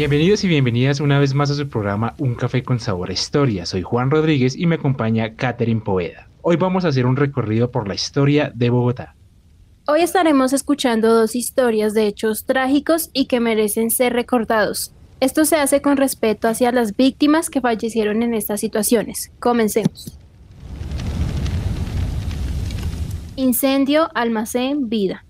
Bienvenidos y bienvenidas una vez más a su programa Un Café con Sabor a Historia. Soy Juan Rodríguez y me acompaña Catherine Poveda. Hoy vamos a hacer un recorrido por la historia de Bogotá. Hoy estaremos escuchando dos historias de hechos trágicos y que merecen ser recordados. Esto se hace con respeto hacia las víctimas que fallecieron en estas situaciones. Comencemos. Incendio Almacén Vida.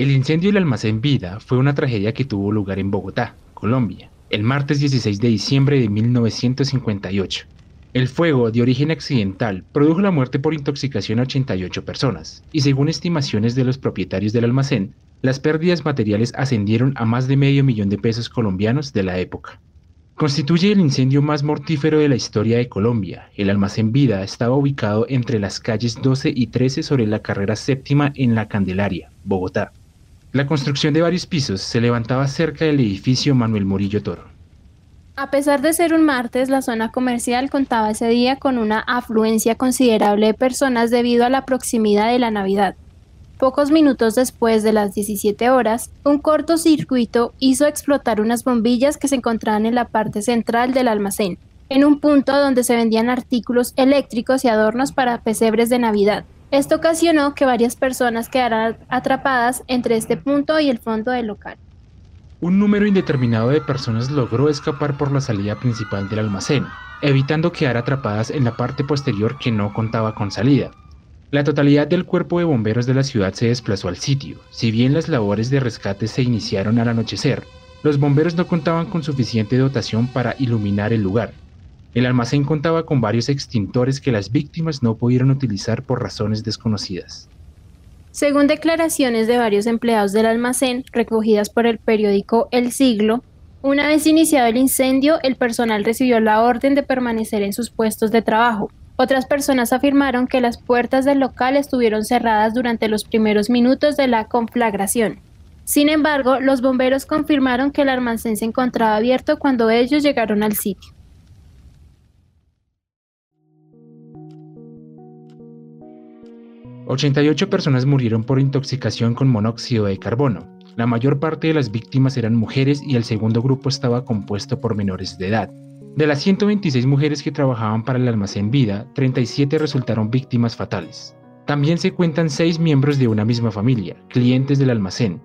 El incendio del almacén Vida fue una tragedia que tuvo lugar en Bogotá, Colombia, el martes 16 de diciembre de 1958. El fuego, de origen accidental, produjo la muerte por intoxicación a 88 personas, y según estimaciones de los propietarios del almacén, las pérdidas materiales ascendieron a más de medio millón de pesos colombianos de la época. Constituye el incendio más mortífero de la historia de Colombia. El almacén Vida estaba ubicado entre las calles 12 y 13 sobre la carrera séptima en La Candelaria, Bogotá. La construcción de varios pisos se levantaba cerca del edificio Manuel Murillo Toro. A pesar de ser un martes, la zona comercial contaba ese día con una afluencia considerable de personas debido a la proximidad de la Navidad. Pocos minutos después de las 17 horas, un cortocircuito hizo explotar unas bombillas que se encontraban en la parte central del almacén, en un punto donde se vendían artículos eléctricos y adornos para pesebres de Navidad. Esto ocasionó que varias personas quedaran atrapadas entre este punto y el fondo del local. Un número indeterminado de personas logró escapar por la salida principal del almacén, evitando quedar atrapadas en la parte posterior que no contaba con salida. La totalidad del cuerpo de bomberos de la ciudad se desplazó al sitio. Si bien las labores de rescate se iniciaron al anochecer, los bomberos no contaban con suficiente dotación para iluminar el lugar, el almacén contaba con varios extintores que las víctimas no pudieron utilizar por razones desconocidas. Según declaraciones de varios empleados del almacén recogidas por el periódico El Siglo, una vez iniciado el incendio, el personal recibió la orden de permanecer en sus puestos de trabajo. Otras personas afirmaron que las puertas del local estuvieron cerradas durante los primeros minutos de la conflagración. Sin embargo, los bomberos confirmaron que el almacén se encontraba abierto cuando ellos llegaron al sitio. 88 personas murieron por intoxicación con monóxido de carbono. La mayor parte de las víctimas eran mujeres y el segundo grupo estaba compuesto por menores de edad. De las 126 mujeres que trabajaban para el almacén Vida, 37 resultaron víctimas fatales. También se cuentan 6 miembros de una misma familia, clientes del almacén.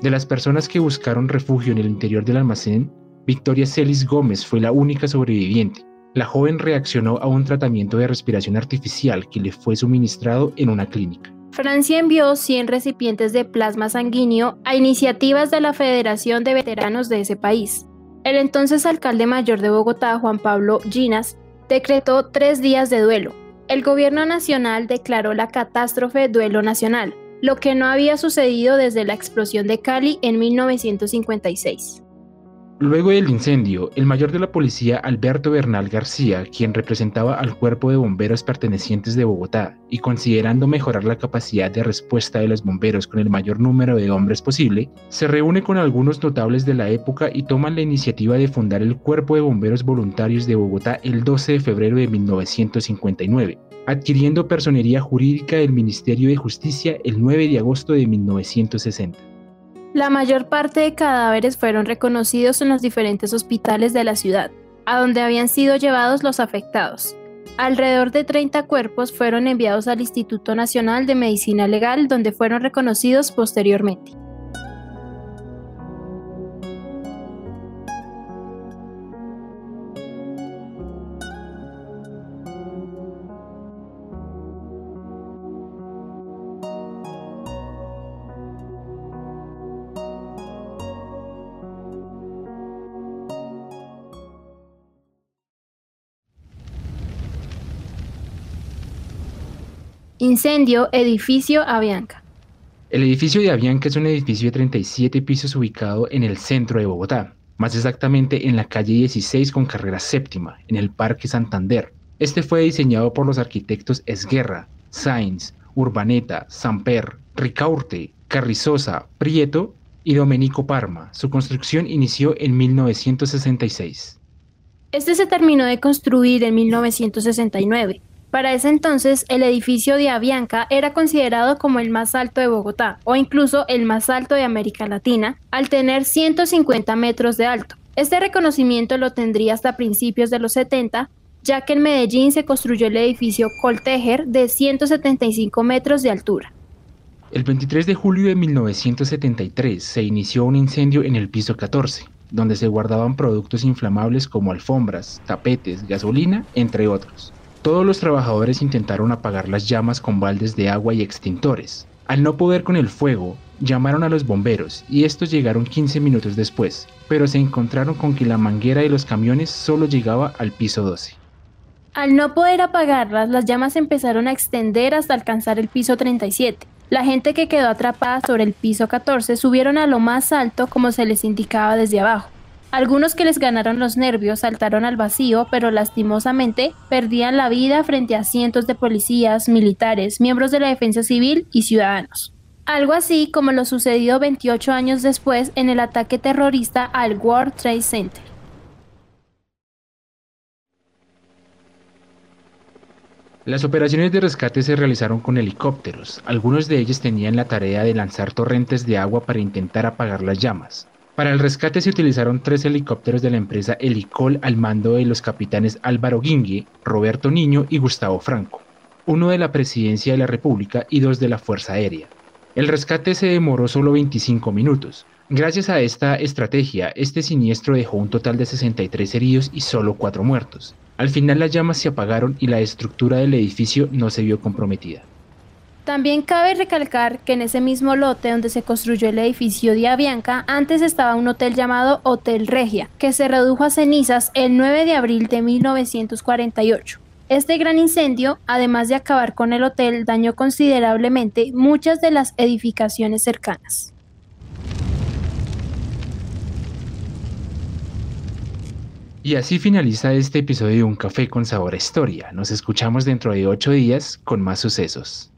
De las personas que buscaron refugio en el interior del almacén, Victoria Celis Gómez fue la única sobreviviente, la joven reaccionó a un tratamiento de respiración artificial que le fue suministrado en una clínica. Francia envió 100 recipientes de plasma sanguíneo a iniciativas de la Federación de Veteranos de ese país. El entonces alcalde mayor de Bogotá, Juan Pablo Ginas, decretó tres días de duelo. El gobierno nacional declaró la catástrofe duelo nacional, lo que no había sucedido desde la explosión de Cali en 1956. Luego del incendio, el mayor de la policía Alberto Bernal García, quien representaba al cuerpo de bomberos pertenecientes de Bogotá y considerando mejorar la capacidad de respuesta de los bomberos con el mayor número de hombres posible, se reúne con algunos notables de la época y toman la iniciativa de fundar el Cuerpo de Bomberos Voluntarios de Bogotá el 12 de febrero de 1959, adquiriendo personería jurídica del Ministerio de Justicia el 9 de agosto de 1960. La mayor parte de cadáveres fueron reconocidos en los diferentes hospitales de la ciudad, a donde habían sido llevados los afectados. Alrededor de 30 cuerpos fueron enviados al Instituto Nacional de Medicina Legal, donde fueron reconocidos posteriormente. Incendio edificio Avianca. El edificio de Avianca es un edificio de 37 pisos ubicado en el centro de Bogotá, más exactamente en la calle 16 con carrera séptima, en el Parque Santander. Este fue diseñado por los arquitectos Esguerra, Sainz, Urbaneta, Samper, Ricaurte, Carrizosa, Prieto y Domenico Parma. Su construcción inició en 1966. Este se terminó de construir en 1969 para ese entonces, el edificio de Avianca era considerado como el más alto de Bogotá o incluso el más alto de América Latina, al tener 150 metros de alto. Este reconocimiento lo tendría hasta principios de los 70, ya que en Medellín se construyó el edificio Coltejer de 175 metros de altura. El 23 de julio de 1973 se inició un incendio en el piso 14, donde se guardaban productos inflamables como alfombras, tapetes, gasolina, entre otros. Todos los trabajadores intentaron apagar las llamas con baldes de agua y extintores. Al no poder con el fuego, llamaron a los bomberos y estos llegaron 15 minutos después, pero se encontraron con que la manguera de los camiones solo llegaba al piso 12. Al no poder apagarlas, las llamas empezaron a extender hasta alcanzar el piso 37. La gente que quedó atrapada sobre el piso 14 subieron a lo más alto como se les indicaba desde abajo. Algunos que les ganaron los nervios saltaron al vacío, pero lastimosamente perdían la vida frente a cientos de policías, militares, miembros de la defensa civil y ciudadanos. Algo así como lo sucedido 28 años después en el ataque terrorista al World Trade Center. Las operaciones de rescate se realizaron con helicópteros. Algunos de ellos tenían la tarea de lanzar torrentes de agua para intentar apagar las llamas. Para el rescate se utilizaron tres helicópteros de la empresa Helicol al mando de los capitanes Álvaro Guingue, Roberto Niño y Gustavo Franco, uno de la Presidencia de la República y dos de la Fuerza Aérea. El rescate se demoró solo 25 minutos. Gracias a esta estrategia, este siniestro dejó un total de 63 heridos y solo 4 muertos. Al final las llamas se apagaron y la estructura del edificio no se vio comprometida. También cabe recalcar que en ese mismo lote donde se construyó el edificio de Avianca, antes estaba un hotel llamado Hotel Regia, que se redujo a cenizas el 9 de abril de 1948. Este gran incendio, además de acabar con el hotel, dañó considerablemente muchas de las edificaciones cercanas. Y así finaliza este episodio de Un Café con Sabor a Historia. Nos escuchamos dentro de ocho días con más sucesos.